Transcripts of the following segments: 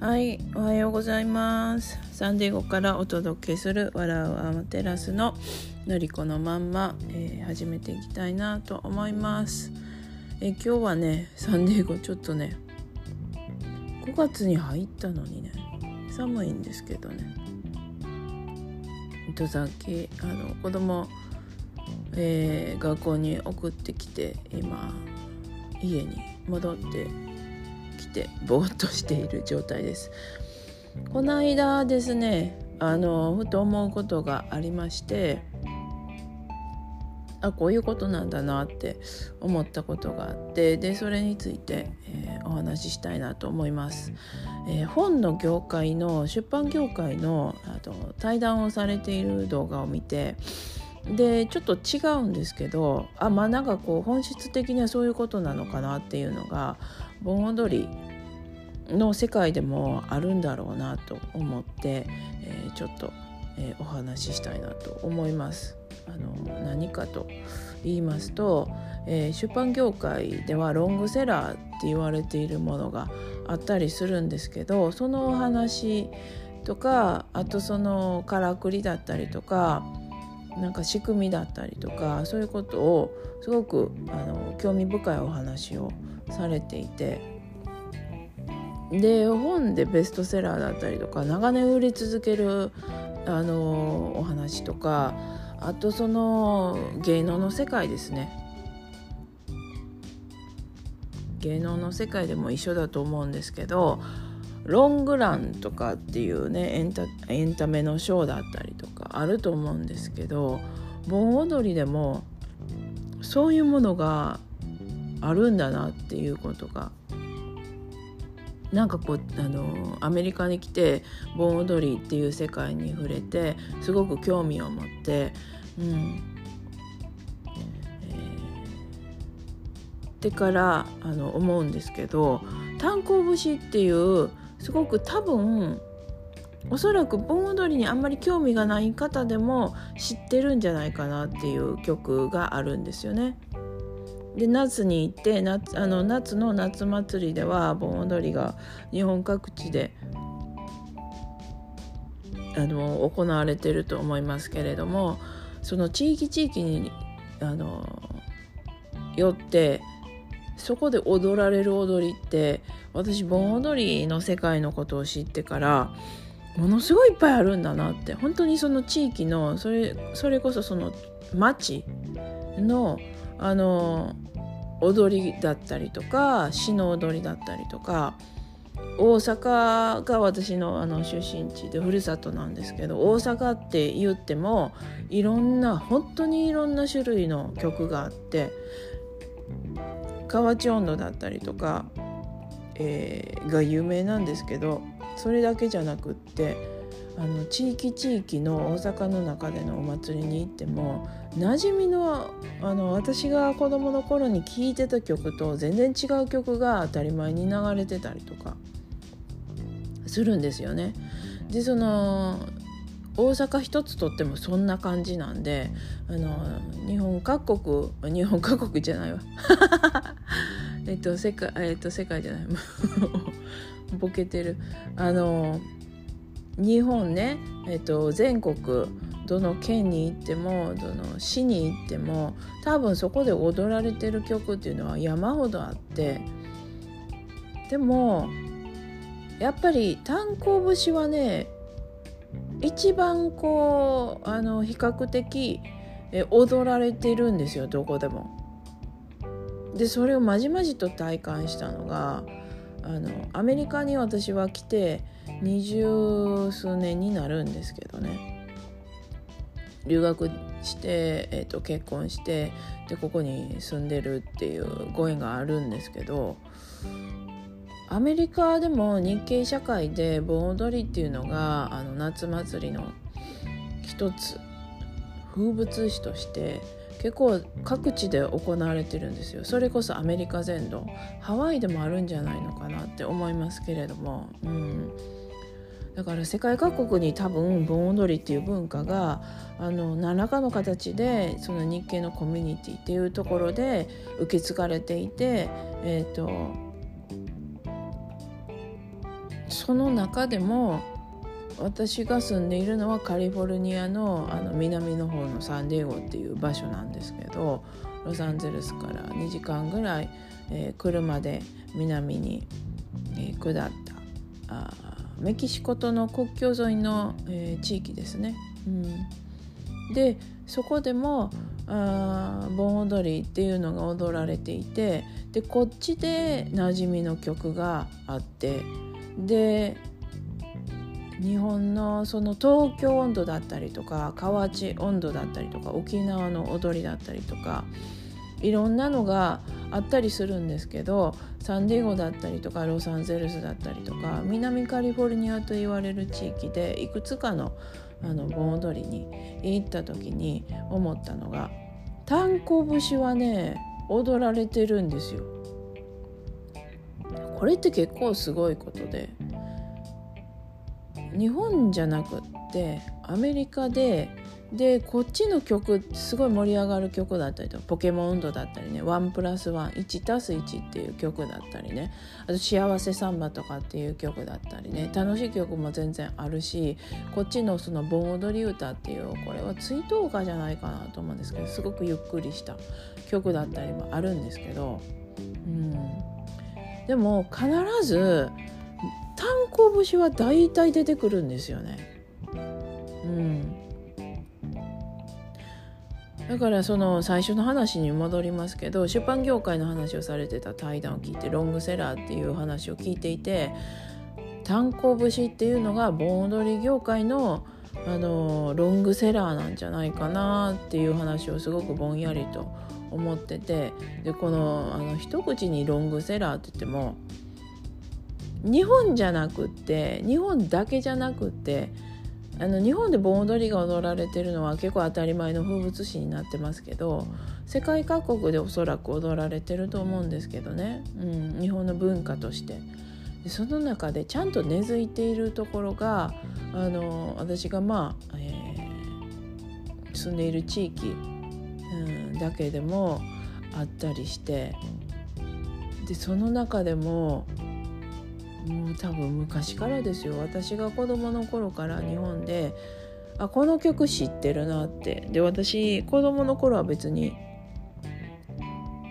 はい、おはようございます。サンディエゴからお届けする笑うアマテラスののりこのまんま、えー始めていきたいなと思います。えー今日はね、サンディエゴちょっとね、5月に入ったのにね、寒いんですけどね。とさっきあの子供、えー学校に送ってきて今家に戻ってきてぼーっとしている状態です。この間ですねあのふと思うことがありましてあこういうことなんだなって思ったことがあってでそれについて、えーお話ししたいなと思います。えー本の業界の出版業界のあと対談をされている動画を見てでちょっと違うんですけどあまあなんかこう本質的にはそういうことなのかなっていうのが盆踊りの世界でもあるんだろうなと思って、えーちょっと、えーお話ししたいなと思います。あの何かと言いますと、えー出版業界ではロングセラーって言われているものがあったりするんですけどそのお話とかあとそのからくりだったりとかなんか仕組みだったりとかそういうことをすごくあの興味深いお話をされていて。で本でベストセラーだったりとか長年売れ続けるあのお話とかあとその芸能の世界ですね。芸能の世界でも一緒だと思うんですけどロングランとかっていうねエンタエンタメのショーだったりとかあると思うんですけど盆踊りでもそういうものがあるんだなっていうことがなんかこうあのアメリカに来て盆踊りっていう世界に触れてすごく興味を持って、うん。えーでからあの思うんですけど炭鉱節っていうすごく多分おそらく盆踊りにあんまり興味がない方でも知ってるんじゃないかなっていう曲があるんですよね。で夏に行って夏あの夏の夏祭りでは盆踊りが日本各地であの行われてると思いますけれどもその地域地域にあのよってそこで踊られる踊りって私盆踊りの世界のことを知ってからものすごいいっぱいあるんだなって。本当にその地域のそれそれこそその町のあの踊りだったりとか詩の踊りだったりとか大阪が私のあの出身地でふるさとなんですけど大阪って言ってもいろんな本当にいろんな種類の曲があって河内音頭だったりとか、えーが有名なんですけどそれだけじゃなくってあの地域地域の大阪の中でのお祭りに行っても馴染みのあの私が子供の頃に聴いてた曲と全然違う曲が当たり前に流れてたりとかするんですよね。でその大阪一つとってもそんな感じなんであの日本各国日本各国じゃないわ えっと世界えっと世界じゃないボケてるあの日本ね、えっと、全国どの県に行ってもどの市に行っても多分そこで踊られてる曲っていうのは山ほどあってでもやっぱり炭鉱節はね一番こうあの比較的え踊られてるんですよどこでも。でそれをまじまじと体感したのがあのアメリカに私は来て二十数年になるんですけどね。留学して、えー、と結婚してでここに住んでるっていうご縁があるんですけどアメリカでも日系社会で盆踊りっていうのがあの夏祭りの一つ風物詩として結構各地で行われてるんですよ。それこそアメリカ全土。ハワイでもあるんじゃないのかなって思いますけれども、うん、だから世界各国に多分盆踊りっていう文化があの何らかの形でその日系のコミュニティっていうところで受け継がれていてえっ、とその中でも私が住んでいるのはカリフォルニアのあの南の方のサンディエゴっていう場所なんですけどロサンゼルスから2時間ぐらい、えー、車で南に、えー、下ったあメキシコとの国境沿いの、えー、地域ですね。うん、でそこでもあ盆踊りっていうのが踊られていてでこっちで馴染みの曲があってで日本のその東京温度だったりとか河内温度だったりとか沖縄の踊りだったりとかいろんなのがあったりするんですけどサンディエゴだったりとかロサンゼルスだったりとか南カリフォルニアと言われる地域でいくつかのあの盆踊りに行った時に思ったのが炭鉱節はね踊られてるんですよ。これって結構すごいことで日本じゃなくってアメリカででこっちの曲すごい盛り上がる曲だったりとかポケモン運動だったりね「1プラス11たす1」っていう曲だったりね。あと「幸せサンバ」とかっていう曲だったりね。楽しい曲も全然あるしこっちのその盆踊り歌っていうこれは追悼歌じゃないかなと思うんですけどすごくゆっくりした曲だったりもあるんですけど、うん、でも必ず炭鉱節は大体出てくるんですよね。うんだからその最初の話に戻りますけど出版業界の話をされてた対談を聞いてロングセラーっていう話を聞いていて炭鉱節っていうのが盆踊り業界のあのロングセラーなんじゃないかなっていう話をすごくぼんやりと思っててでこのあの一口にロングセラーって言っても日本じゃなくって日本だけじゃなくってあの日本で盆踊りが踊られてるのは結構当たり前の風物詩になってますけど世界各国でおそらく踊られてると思うんですけどね、うん、日本の文化として。でその中でちゃんと根付いているところがあの私がまあ、えー、住んでいる地域、うん、だけでもあったりしてでその中でももう多分昔からですよ。私が子供の頃から日本であこの曲知ってるなって。で私子供の頃は別に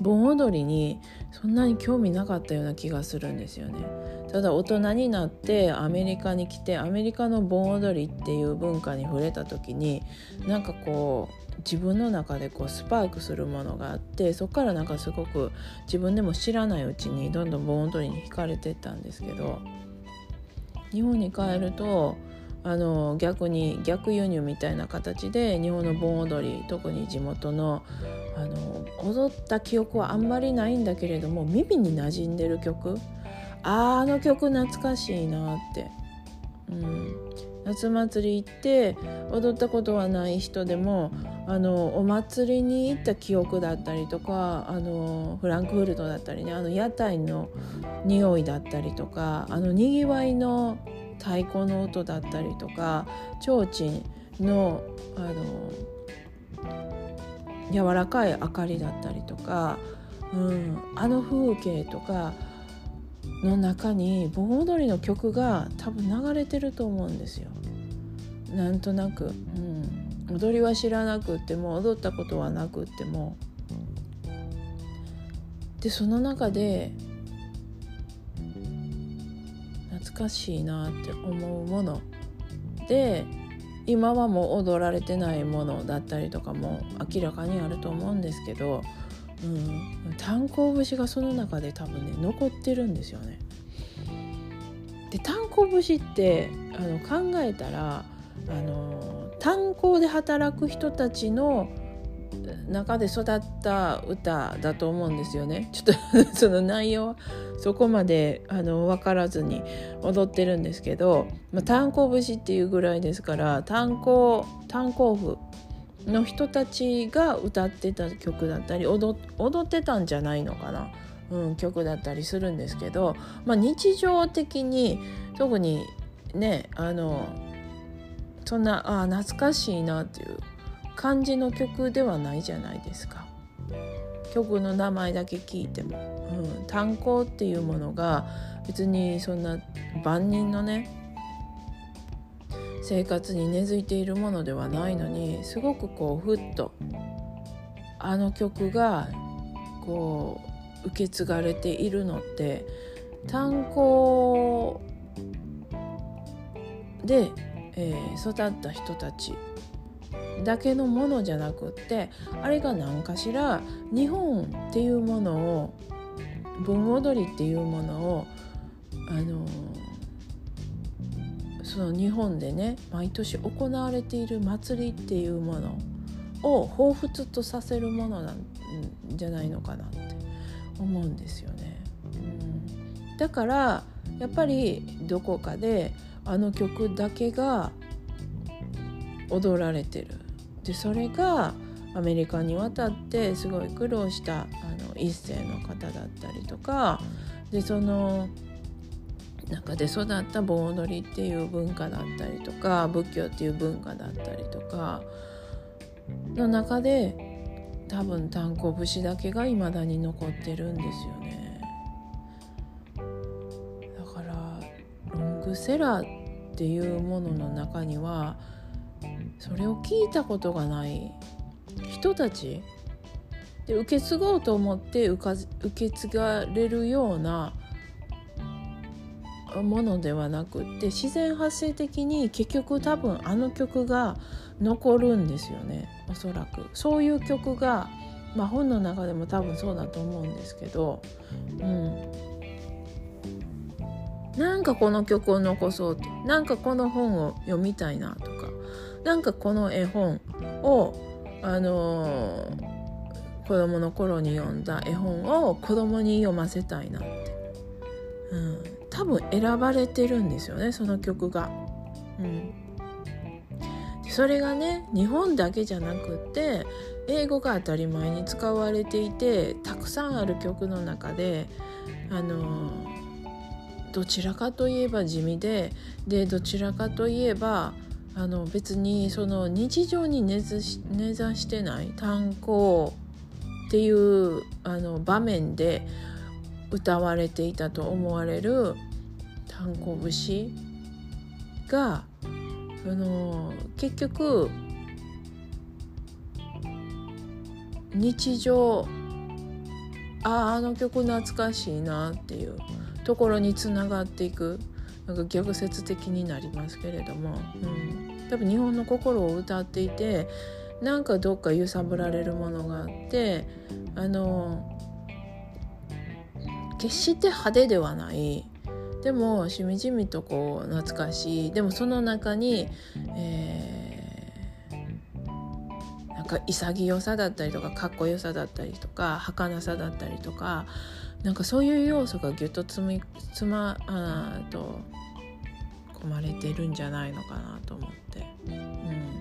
盆踊りにそんなに興味なかったような気がするんですよね。ただ大人になってアメリカに来てアメリカの盆踊りっていう文化に触れた時になんかこう自分の中でこうスパークするものがあってそこからなんかすごく自分でも知らないうちにどんどん盆踊りに惹かれてったんですけど日本に帰るとあの逆に逆輸入みたいな形で日本の盆踊り特に地元のあの踊った記憶はあんまりないんだけれども耳に馴染んでる曲あの曲懐かしいなって、うん、夏祭り行って踊ったことはない人でもあのお祭りに行った記憶だったりとかあのフランクフルトだったりねあの屋台の匂いだったりとかあのにぎわいの太鼓の音だったりとか提灯のあの柔らかい明かりだったりとか、うん、あの風景とかの中に盆踊りの曲が多分流れてると思うんですよ。なんとなく、うん、踊りは知らなくっても踊ったことはなくっても。でその中で懐かしいなって思うもの。で今はもう踊られてないものだったりとかも明らかにあると思うんですけど、うん、炭鉱節がその中で多分ね残ってるんですよね。で炭鉱節ってあの考えたらあの炭鉱で働く人たちの中で育った歌だと思うんですよねちょっと その内容はそこまであの分からずに踊ってるんですけど、まあ、炭鉱節っていうぐらいですから炭鉱炭鉱夫の人たちが歌ってた曲だったり踊ってたんじゃないのかな、うん、曲だったりするんですけど、まあ、日常的に特にねあのそんなあ懐かしいなっていう感じの曲ではないじゃないですか。曲の名前だけ聞いても、うん、炭鉱っていうものが別にそんな万人のね生活に根付いているものではないのにすごくこうふっとあの曲がこう受け継がれているのって炭鉱で、えー、育った人たちだけのものじゃなくってあれが何かしら日本っていうものを盆踊りっていうものをあのその日本でね毎年行われている祭りっていうものを彷彿とさせるものなんじゃないのかなって思うんですよね。うん、だからやっぱりどこかであの曲だけが踊られてるでそれがアメリカに渡ってすごい苦労したあの一世の方だったりとかでその中で育った盆踊りっていう文化だったりとか仏教っていう文化だったりとかの中で多分炭鉱節だけがいまだに残ってるんですよね。だからロングセラーっていうものの中にはそれを聞いたことがない人たちで受け継ごうと思って受け継がれるようなものではなくって自然発生的に結局多分あの曲が残るんですよね。おそらく。そういう曲が、まあ、本の中でも多分そうだと思うんですけど、うん、なんかこの曲を残そうって。なんかこの本を読みたいなとか。なんかこの絵本をあのー、子供の頃に読んだ絵本を子供に読ませたいなって、うん、多分選ばれてるんですよねその曲が。うん、それがね日本だけじゃなくって英語が当たり前に使われていてたくさんある曲の中であのどちらかといえば地味ででどちらかといえばあの別にその日常に根ざし根ざしてない炭鉱っていうあの場面で歌われていたと思われる炭鉱節があの結局日常あああの曲懐かしいなっていうところにつながっていくなんか逆説的になりますけれども、うん、多分日本の心を歌っていてなんかどっか揺さぶられるものがあってあの決して派手ではないでもしみじみとこう懐かしいでもその中に、えー、なんか潔さだったりとかかっこよさだったりとか儚さだったりとかなんかそういう要素がぎゅっとつみつまあと込まれてるんじゃないのかなと思って。うん、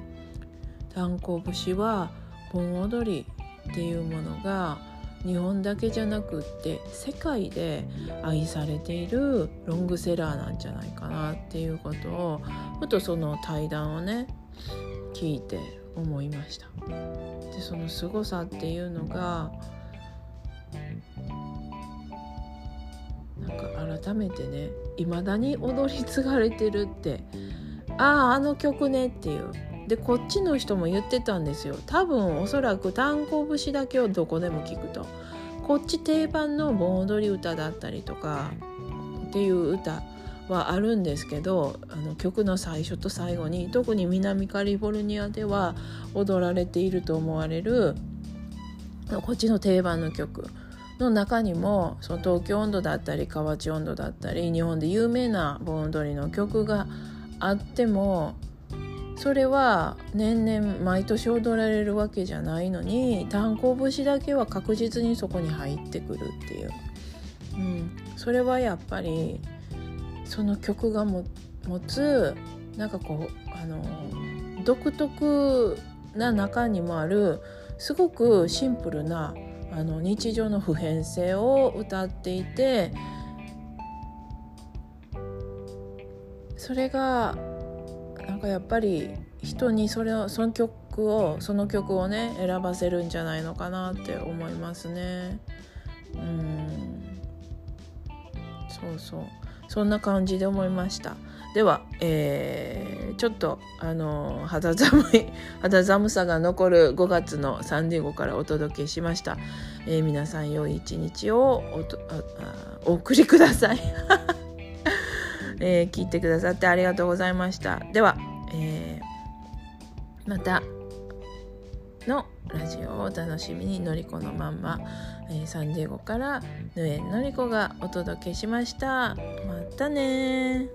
炭鉱節は盆踊りっていうものが日本だけじゃなくって世界で愛されているロングセラーなんじゃないかなっていうことをふとその対談をね聞いて思いました。でその凄さっていうのがなんか改めてね未だに踊り継がれてるってあああの曲ねっていうでこっちの人も言ってたんですよ。多分おそらく炭鉱節だけをどこでも聞くと。こっち定番の盆踊り歌だったりとかっていう歌はあるんですけどあの曲の最初と最後に特に南カリフォルニアでは踊られていると思われるこっちの定番の曲の中にもその東京温度だったり河内温度だったり日本で有名な盆踊りの曲があってもそれは年々毎年踊られるわけじゃないのに炭鉱節だけは確実にそこに入ってくるっていう、うん、それはやっぱりその曲が持つなんかこうあの独特な中にもあるすごくシンプルなあの日常の普遍性を歌っていてそれがなんかやっぱり人にそれをその曲をその曲をね選ばせるんじゃないのかなって思いますね。うん。そうそう。そんな感じで思いました。では、えー、ちょっとあの肌寒い 肌寒さが残る5月のサンディエゴからお届けしました、えー、皆さん良い一日をおとあお送りください、えー、聞いてくださってありがとうございました。では、えー、またのラジオをお楽しみにのりこのまんま、えー、サンディエゴからぬえのりこがお届けしました。またね